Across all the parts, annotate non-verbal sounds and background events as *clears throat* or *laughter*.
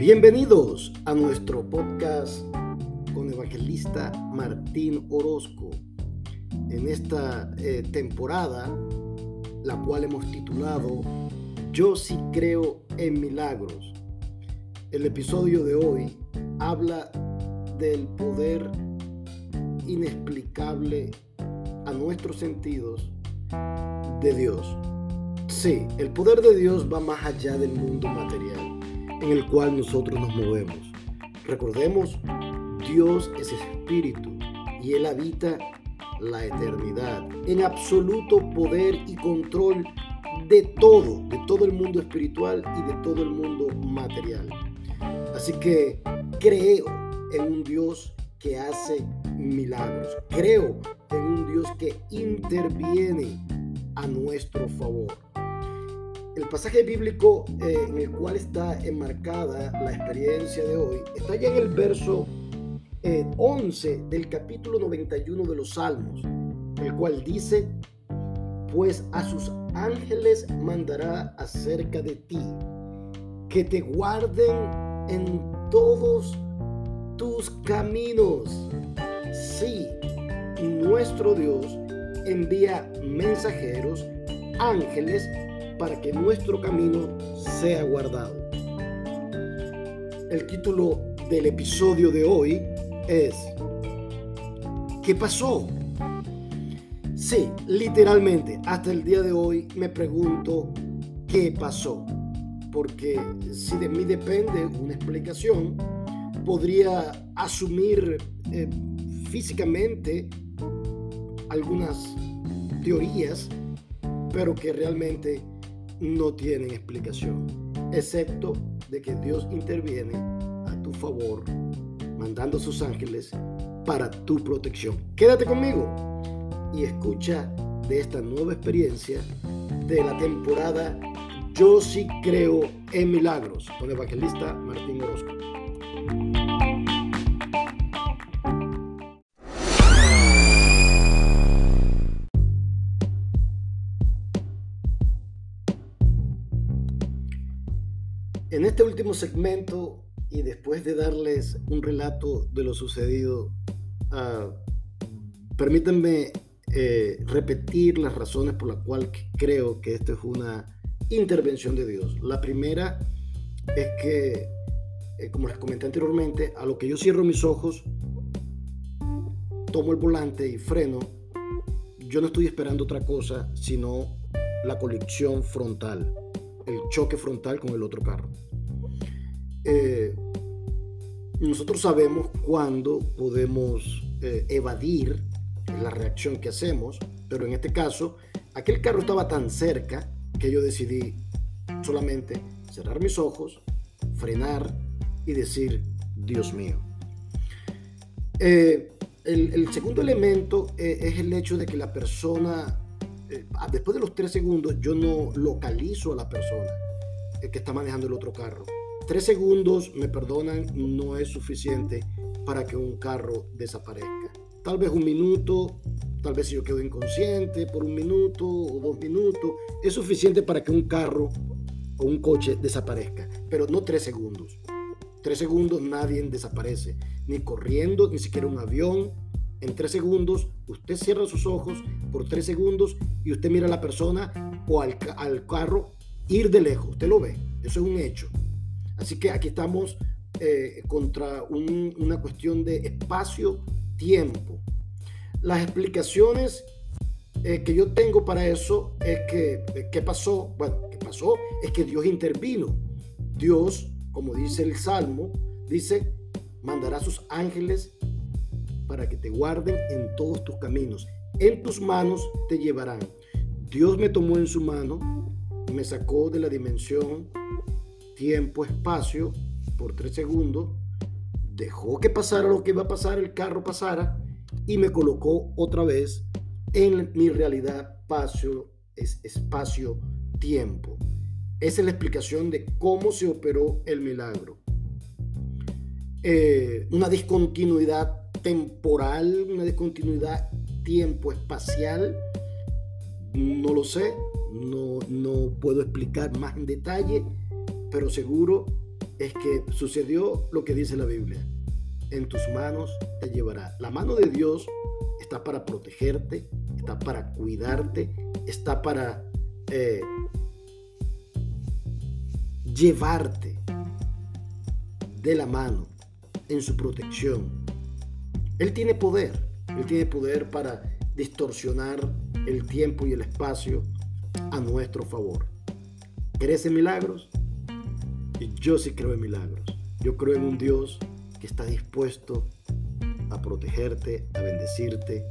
Bienvenidos a nuestro podcast con evangelista Martín Orozco. En esta eh, temporada, la cual hemos titulado Yo sí creo en milagros. El episodio de hoy habla del poder inexplicable a nuestros sentidos de Dios. Sí, el poder de Dios va más allá del mundo material en el cual nosotros nos movemos. Recordemos, Dios es espíritu y Él habita la eternidad en absoluto poder y control de todo, de todo el mundo espiritual y de todo el mundo material. Así que creo en un Dios que hace milagros. Creo en un Dios que interviene a nuestro favor. El pasaje bíblico eh, en el cual está enmarcada la experiencia de hoy está ya en el verso 11 eh, del capítulo 91 de los Salmos, el cual dice, pues a sus ángeles mandará acerca de ti, que te guarden en todos tus caminos. Sí, nuestro Dios envía mensajeros, ángeles, para que nuestro camino sea guardado. El título del episodio de hoy es ¿Qué pasó? Sí, literalmente, hasta el día de hoy me pregunto qué pasó. Porque si de mí depende una explicación, podría asumir eh, físicamente algunas teorías, pero que realmente no tienen explicación, excepto de que Dios interviene a tu favor, mandando sus ángeles para tu protección. Quédate conmigo y escucha de esta nueva experiencia de la temporada Yo sí creo en milagros con el evangelista Martín Orozco. Este último segmento y después de darles un relato de lo sucedido, uh, permítanme eh, repetir las razones por las cuales creo que esto es una intervención de Dios. La primera es que, eh, como les comenté anteriormente, a lo que yo cierro mis ojos, tomo el volante y freno, yo no estoy esperando otra cosa sino la colección frontal el choque frontal con el otro carro. Eh, nosotros sabemos cuándo podemos eh, evadir la reacción que hacemos, pero en este caso, aquel carro estaba tan cerca que yo decidí solamente cerrar mis ojos, frenar y decir, Dios mío. Eh, el, segundo elemento es el hecho de que la persona después de los tres segundos yo no localizo a la persona que está manejando el otro carro. Tres segundos, me perdonan, no es suficiente para que un carro desaparezca. Tal vez un minuto, tal vez si yo quedo inconsciente por un minuto o dos minutos, es suficiente para que un carro o un coche desaparezca, pero no tres segundos. Tres segundos nadie desaparece, ni corriendo, ni siquiera un avión, en tres segundos, usted cierra sus ojos por tres segundos y usted mira a la persona o al, carro ir de lejos. Usted lo ve. Eso es un hecho. Así que aquí estamos eh, contra una cuestión de espacio-tiempo. Las explicaciones eh, que yo tengo para eso es que, eh, ¿qué pasó? Bueno, ¿qué pasó? Es que Dios intervino. Dios, como dice el Salmo, dice, mandará a sus ángeles para que te guarden en todos tus caminos. En tus manos te llevarán. Dios me tomó en su mano, me sacó de la dimensión tiempo, espacio, por tres segundos, dejó que pasara lo que iba a pasar, el carro pasara, y me colocó otra vez en mi realidad espacio, espacio, tiempo. Esa es la explicación de cómo se operó el milagro. Eh, una discontinuidad temporal, una discontinuidad tiempo-espacial, no lo sé, no, no puedo explicar más en detalle, pero seguro es que sucedió lo que dice la Biblia. En tus manos te llevará. La mano de Dios está para protegerte, está para cuidarte, está para eh, llevarte de la mano en su protección. Él tiene poder, Él tiene poder para distorsionar el tiempo y el espacio a nuestro favor. ¿Crees en milagros? Y yo sí creo en milagros. Yo creo en un Dios que está dispuesto a protegerte, a bendecirte.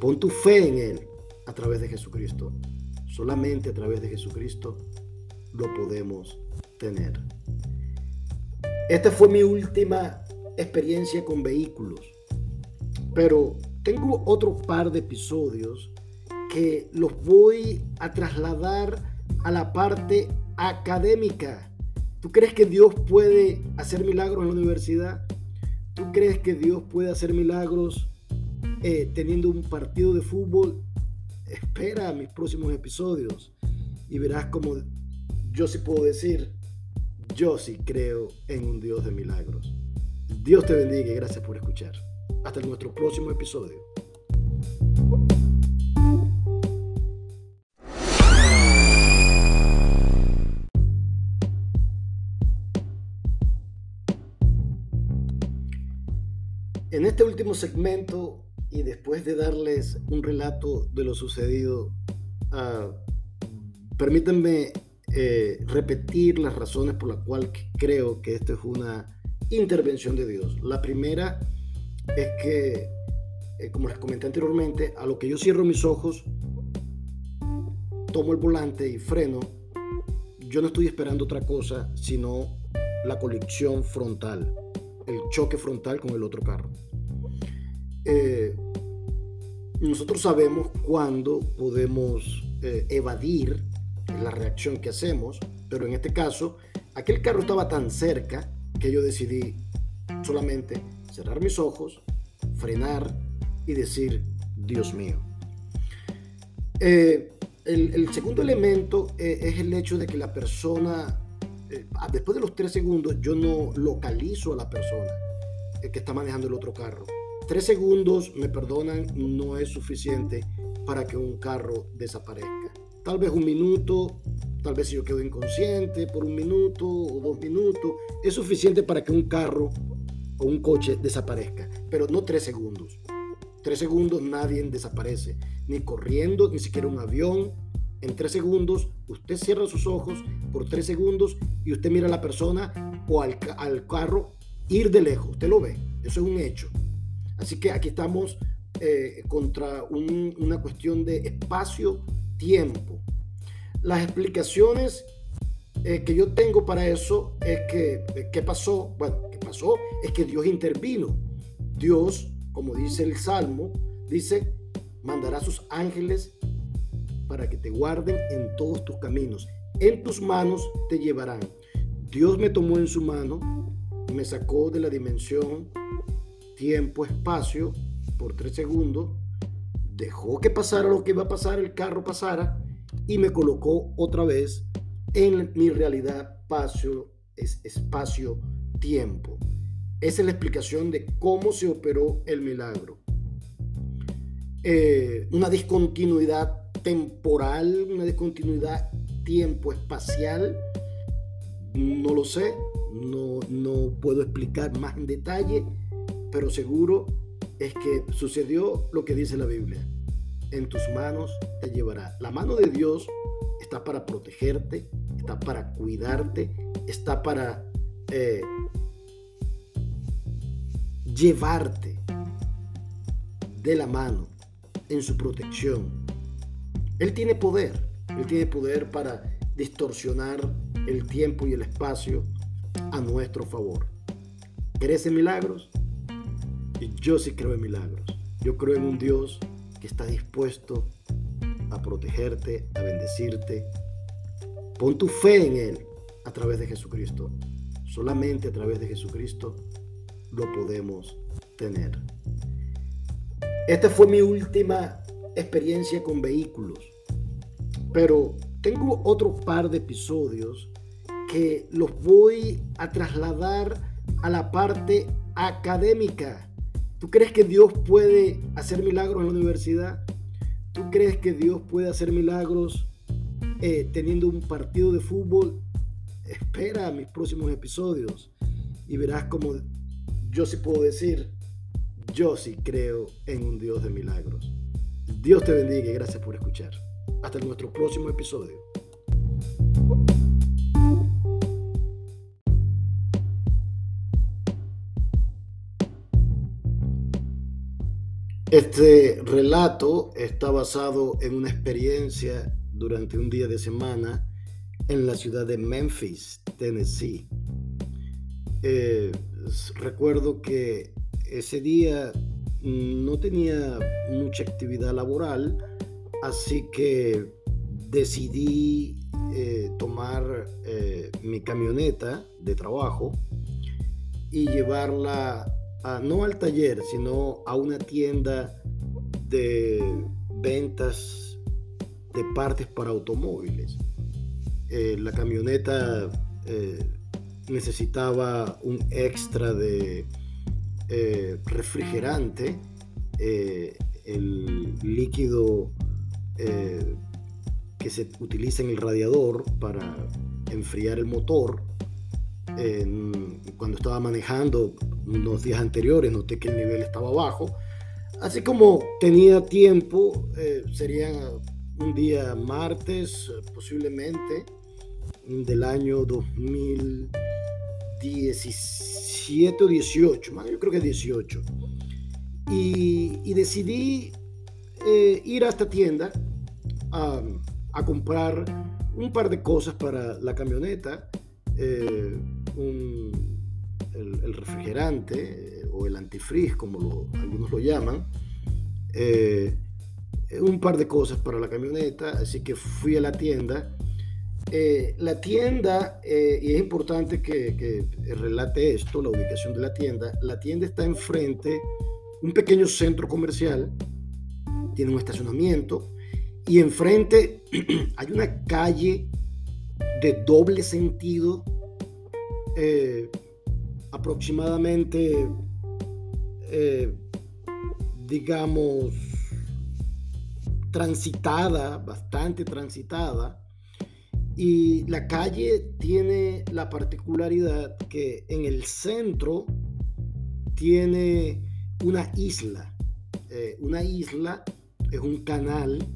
Pon tu fe en Él a través de Jesucristo. Solamente a través de Jesucristo lo podemos tener. Esta fue mi última experiencia con vehículos, pero tengo otro par de episodios que los voy a trasladar a la parte académica. ¿Tú crees que Dios puede hacer milagros en la universidad? ¿Tú crees que Dios puede hacer milagros eh, teniendo un partido de fútbol? Espera mis próximos episodios y verás como yo sí puedo decir, yo sí creo en un Dios de milagros. Dios te bendiga y gracias por escuchar. Hasta nuestro próximo episodio. En este último segmento y después de darles un relato de lo sucedido, uh, permítanme eh, repetir las razones por las cuales creo que esto es una intervención de Dios. La primera es que, eh, como les comenté anteriormente, a lo que yo cierro mis ojos, tomo el volante y freno, yo no estoy esperando otra cosa sino la colisión frontal el choque frontal con el otro carro. Eh, nosotros sabemos cuándo podemos eh, evadir la reacción que hacemos, pero en este caso, aquel carro estaba tan cerca que yo decidí solamente cerrar mis ojos, frenar y decir, Dios mío. Eh, el, el, segundo elemento es el hecho de que la persona eh, ah, después de los tres segundos, yo no localizo a la persona que está manejando el otro carro. Tres segundos, me perdonan, no es suficiente para que un carro desaparezca. Tal vez un minuto, tal vez si yo quedo inconsciente por un minuto o dos minutos, es suficiente para que un carro o un coche desaparezca, pero no tres segundos. Tres segundos nadie desaparece, ni corriendo, ni siquiera un avión, en tres segundos, usted cierra sus ojos por tres segundos y usted mira a la persona o al, carro ir de lejos. Usted lo ve. Eso es un hecho. Así que aquí estamos eh, contra una cuestión de espacio-tiempo. Las explicaciones eh, que yo tengo para eso es que, ¿qué pasó? Bueno, ¿qué pasó? Es que Dios intervino. Dios, como dice el Salmo, dice, mandará a sus ángeles para que te guarden en todos tus caminos. En tus manos te llevarán. Dios me tomó en su mano, me sacó de la dimensión tiempo, espacio, por tres segundos, dejó que pasara lo que iba a pasar, el carro pasara, y me colocó otra vez en mi realidad espacio, espacio, tiempo. Esa es la explicación de cómo se operó el milagro. Eh, una discontinuidad temporal, una discontinuidad tiempo-espacial, no lo sé, no, no puedo explicar más en detalle, pero seguro es que sucedió lo que dice la Biblia. En tus manos te llevará. La mano de Dios está para protegerte, está para cuidarte, está para eh, llevarte de la mano en su protección. Él tiene poder, Él tiene poder para distorsionar el tiempo y el espacio a nuestro favor. ¿Crees en milagros? Y yo sí creo en milagros. Yo creo en un Dios que está dispuesto a protegerte, a bendecirte. Pon tu fe en Él a través de Jesucristo. Solamente a través de Jesucristo lo podemos tener. Esta fue mi última experiencia con vehículos. Pero tengo otro par de episodios que los voy a trasladar a la parte académica. ¿Tú crees que Dios puede hacer milagros en la universidad? ¿Tú crees que Dios puede hacer milagros eh, teniendo un partido de fútbol? Espera mis próximos episodios y verás como yo sí puedo decir, yo sí creo en un Dios de milagros. Dios te bendiga y gracias por escuchar. Hasta nuestro próximo episodio. Este relato está basado en una experiencia durante un día de semana en la ciudad de Memphis, Tennessee. Eh, recuerdo que ese día no tenía mucha actividad laboral, así que decidí eh, tomar eh, mi camioneta de trabajo y llevarla no al taller, sino a una tienda de ventas de partes para automóviles. Eh, la camioneta necesitaba un extra de eh, refrigerante, el líquido que se utiliza en el radiador para enfriar el motor. cuando estaba manejando unos días anteriores noté que el nivel estaba bajo. Así como tenía tiempo, eh, sería un día martes, posiblemente, del año 2017 o 18, yo creo que 18. Y, decidí eh, ir a esta tienda a, comprar un par de cosas para la camioneta, eh, un, el, refrigerante eh, o el antifreeze, como algunos lo llaman, eh, un par de cosas para la camioneta, así que fui a la tienda. Eh, la tienda, y es importante que, relate esto, la ubicación de la tienda, la tienda está enfrente, un pequeño centro comercial, tiene un estacionamiento, y enfrente *clears throat* hay una calle de doble sentido aproximadamente, eh, digamos, transitada, bastante transitada. Y la calle tiene la particularidad que en el centro tiene una isla. Eh, una isla es un canal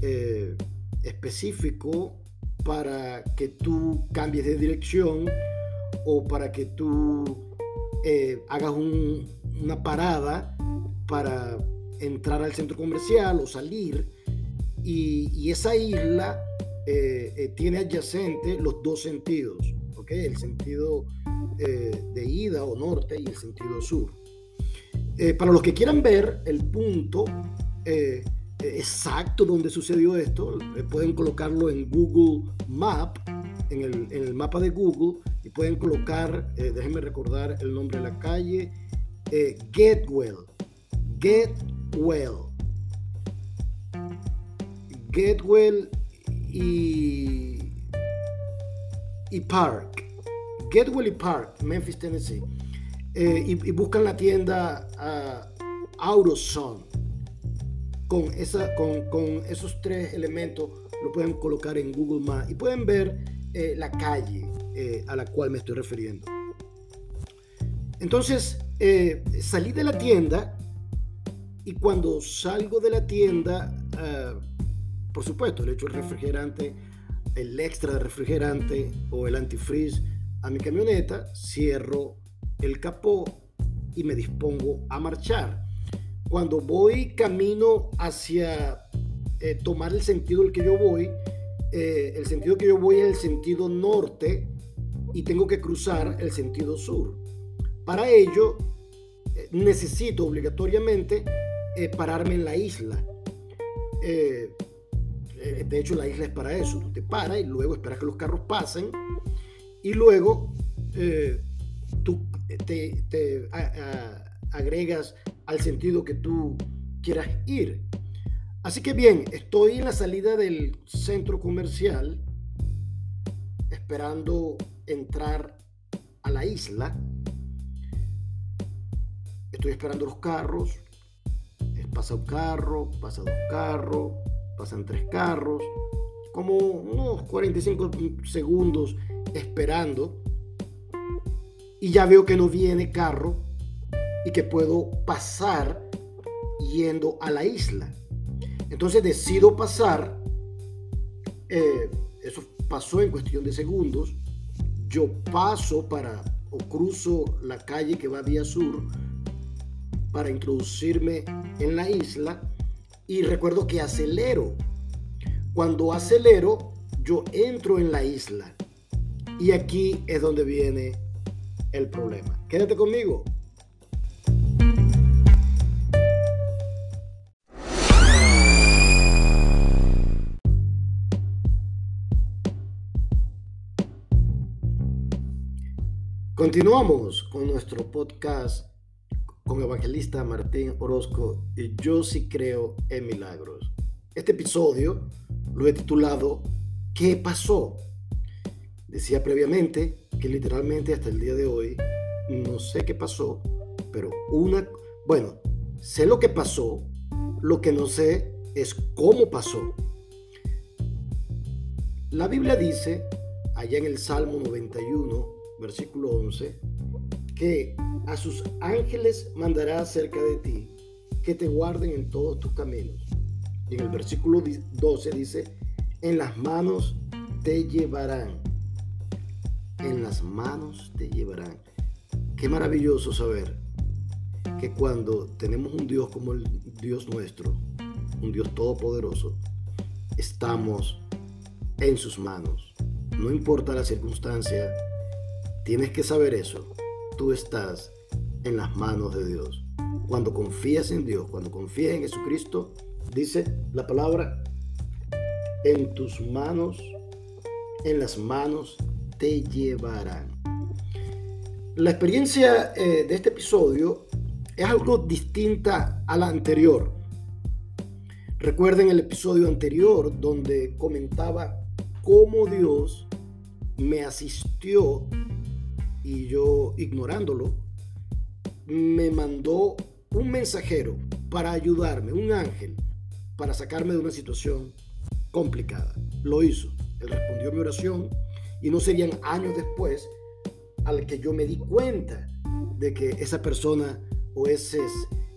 eh, específico para que tú cambies de dirección o para que tú eh, hagas una parada para entrar al centro comercial o salir. Y, esa isla eh, eh, tiene adyacente los dos sentidos, ¿okay? el sentido de ida o norte y el sentido sur. para los que quieran ver el punto exacto donde sucedió esto, pueden colocarlo en Google Map, en el, en el mapa de Google, y pueden colocar, eh, déjenme recordar el nombre de la calle, eh, Getwell. Getwell. Getwell y, y Park. Getwell y Park, Memphis, Tennessee. Eh, y, buscan la tienda uh, AutoZone. Con, esa, con, con, esos tres elementos lo pueden colocar en Google Maps y pueden ver eh, la calle. Eh, a la cual me estoy refiriendo. Entonces, salí de la tienda y cuando salgo de la tienda, ah, por supuesto, le echo el refrigerante, el extra de refrigerante o el antifreeze a mi camioneta, cierro el capó y me dispongo a marchar. Cuando voy camino hacia eh, tomar el sentido el que yo voy, el sentido que yo voy es el sentido norte, y tengo que cruzar el sentido sur. Para ello, eh, necesito obligatoriamente eh, pararme en la isla. Eh, de hecho, la isla es para eso. Tú te paras y luego esperas que los carros pasen y luego tú te, agregas al sentido que tú quieras ir. Así que bien, estoy en la salida del centro comercial esperando entrar a la isla. Estoy esperando los carros. Pasa un carro, pasa dos carros, pasan tres carros. Como unos 45 segundos esperando. Y ya veo que no viene carro y que puedo pasar yendo a la isla. Entonces decido pasar. Eh, eso pasó en cuestión de segundos. Yo paso para o cruzo la calle que va vía sur para introducirme en la isla y recuerdo que acelero. Cuando acelero, yo entro en la isla. Y aquí es donde viene el problema. Quédate conmigo. Continuamos con nuestro podcast con evangelista Martín Orozco y Yo sí creo en milagros. Este episodio lo he titulado ¿Qué pasó? Decía previamente que literalmente hasta el día de hoy no sé qué pasó, pero una, bueno, sé lo que pasó, lo que no sé es cómo pasó. La Biblia dice, allá en el Salmo 91, versículo 11, que a sus ángeles mandará cerca de ti, que te guarden en todos tus caminos. Y en el versículo 12 dice, en las manos te llevarán. En las manos te llevarán. Qué maravilloso saber que cuando tenemos un Dios como el Dios nuestro, un Dios todopoderoso, estamos en sus manos. No importa la circunstancia, Tienes que saber eso. Tú estás en las manos de Dios. Cuando confías en Dios, cuando confías en Jesucristo, dice la palabra, en tus manos, en las manos te llevarán. La experiencia eh, de este episodio es algo distinta a la anterior. Recuerden el episodio anterior donde comentaba cómo Dios me asistió y yo ignorándolo, me mandó un mensajero para ayudarme, un ángel, para sacarme de una situación complicada. Lo hizo. Él respondió mi oración y no serían años después al que yo me di cuenta de que esa persona o ese,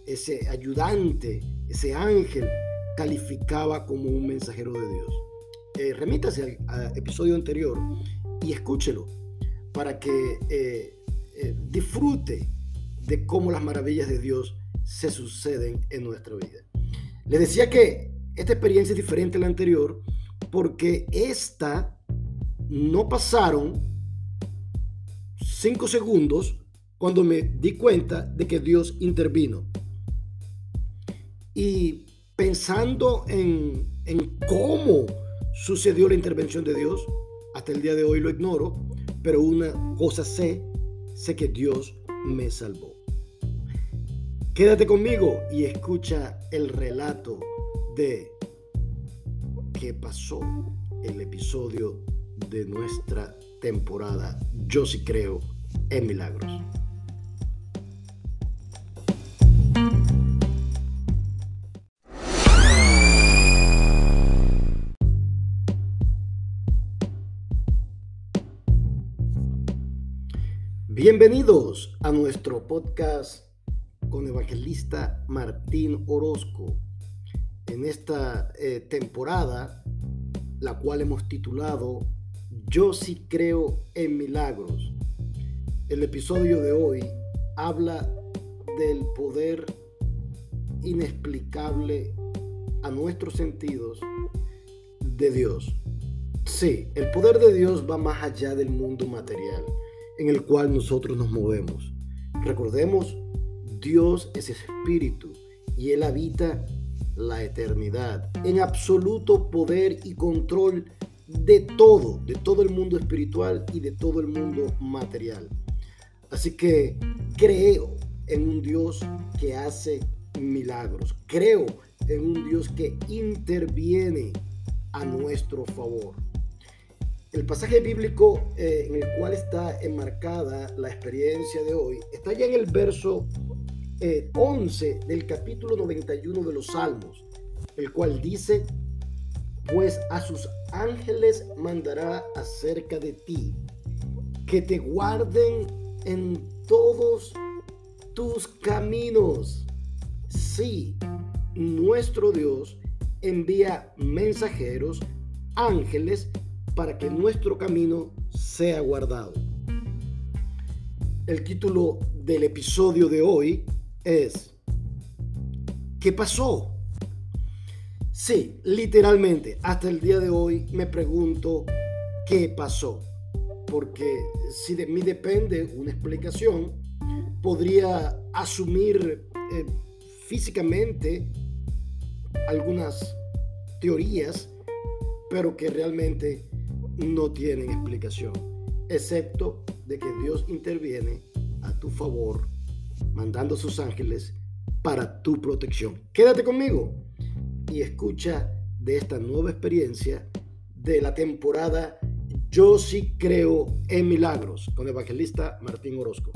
ese ayudante, ese ángel, calificaba como un mensajero de Dios. Eh, remítase al episodio anterior y escúchelo para que eh, eh, disfrute de cómo las maravillas de Dios se suceden en nuestra vida. Les decía que esta experiencia es diferente a la anterior porque esta no pasaron cinco segundos cuando me di cuenta de que Dios intervino. Y pensando en, en cómo sucedió la intervención de Dios, hasta el día de hoy lo ignoro, pero una cosa sé, sé que Dios me salvó. Quédate conmigo y escucha el relato de qué pasó el episodio de nuestra temporada Yo sí creo en milagros. Bienvenidos a nuestro podcast con evangelista Martín Orozco. En esta eh, temporada, la cual hemos titulado Yo sí creo en milagros. El episodio de hoy habla del poder inexplicable a nuestros sentidos de Dios. Sí, el poder de Dios va más allá del mundo material en el cual nosotros nos movemos. Recordemos, Dios es espíritu y Él habita la eternidad en absoluto poder y control de todo, de todo el mundo espiritual y de todo el mundo material. Así que creo en un Dios que hace milagros. Creo en un Dios que interviene a nuestro favor. El pasaje bíblico eh, en el cual está enmarcada la experiencia de hoy está ya en el verso 11 eh, del capítulo 91 de los Salmos, el cual dice, pues a sus ángeles mandará acerca de ti, que te guarden en todos tus caminos. Sí, nuestro Dios envía mensajeros, ángeles, para que nuestro camino sea guardado. El título del episodio de hoy es ¿Qué pasó? Sí, literalmente, hasta el día de hoy me pregunto qué pasó. Porque si de mí depende una explicación, podría asumir eh, físicamente algunas teorías, pero que realmente no tienen explicación, excepto de que Dios interviene a tu favor, mandando sus ángeles para tu protección. Quédate conmigo y escucha de esta nueva experiencia de la temporada Yo sí creo en milagros con el evangelista Martín Orozco.